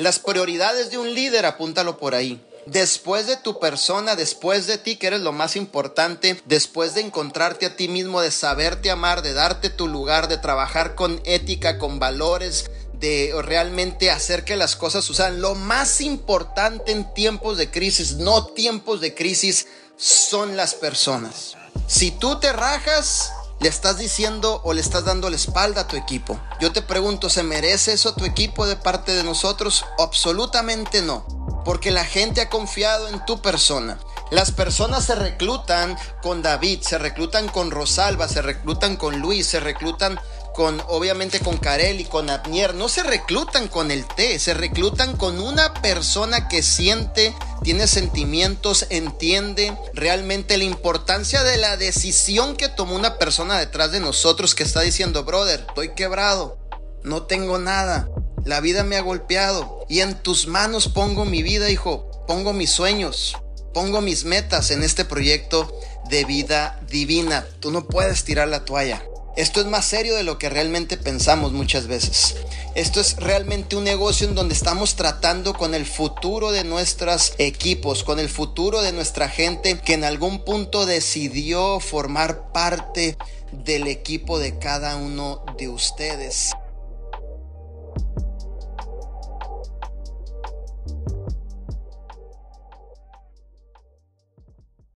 Las prioridades de un líder, apúntalo por ahí. Después de tu persona, después de ti, que eres lo más importante, después de encontrarte a ti mismo, de saberte amar, de darte tu lugar, de trabajar con ética, con valores, de realmente hacer que las cosas sucedan. Lo más importante en tiempos de crisis, no tiempos de crisis, son las personas. Si tú te rajas, le estás diciendo o le estás dando la espalda a tu equipo. Yo te pregunto, ¿se merece eso tu equipo de parte de nosotros? Absolutamente no porque la gente ha confiado en tu persona. Las personas se reclutan con David, se reclutan con Rosalba, se reclutan con Luis, se reclutan con, obviamente, con Karel y con Abnier. No se reclutan con el T, se reclutan con una persona que siente, tiene sentimientos, entiende realmente la importancia de la decisión que tomó una persona detrás de nosotros que está diciendo, brother, estoy quebrado, no tengo nada, la vida me ha golpeado y en tus manos pongo mi vida, hijo. Pongo mis sueños, pongo mis metas en este proyecto de vida divina. Tú no puedes tirar la toalla. Esto es más serio de lo que realmente pensamos muchas veces. Esto es realmente un negocio en donde estamos tratando con el futuro de nuestros equipos, con el futuro de nuestra gente que en algún punto decidió formar parte del equipo de cada uno de ustedes.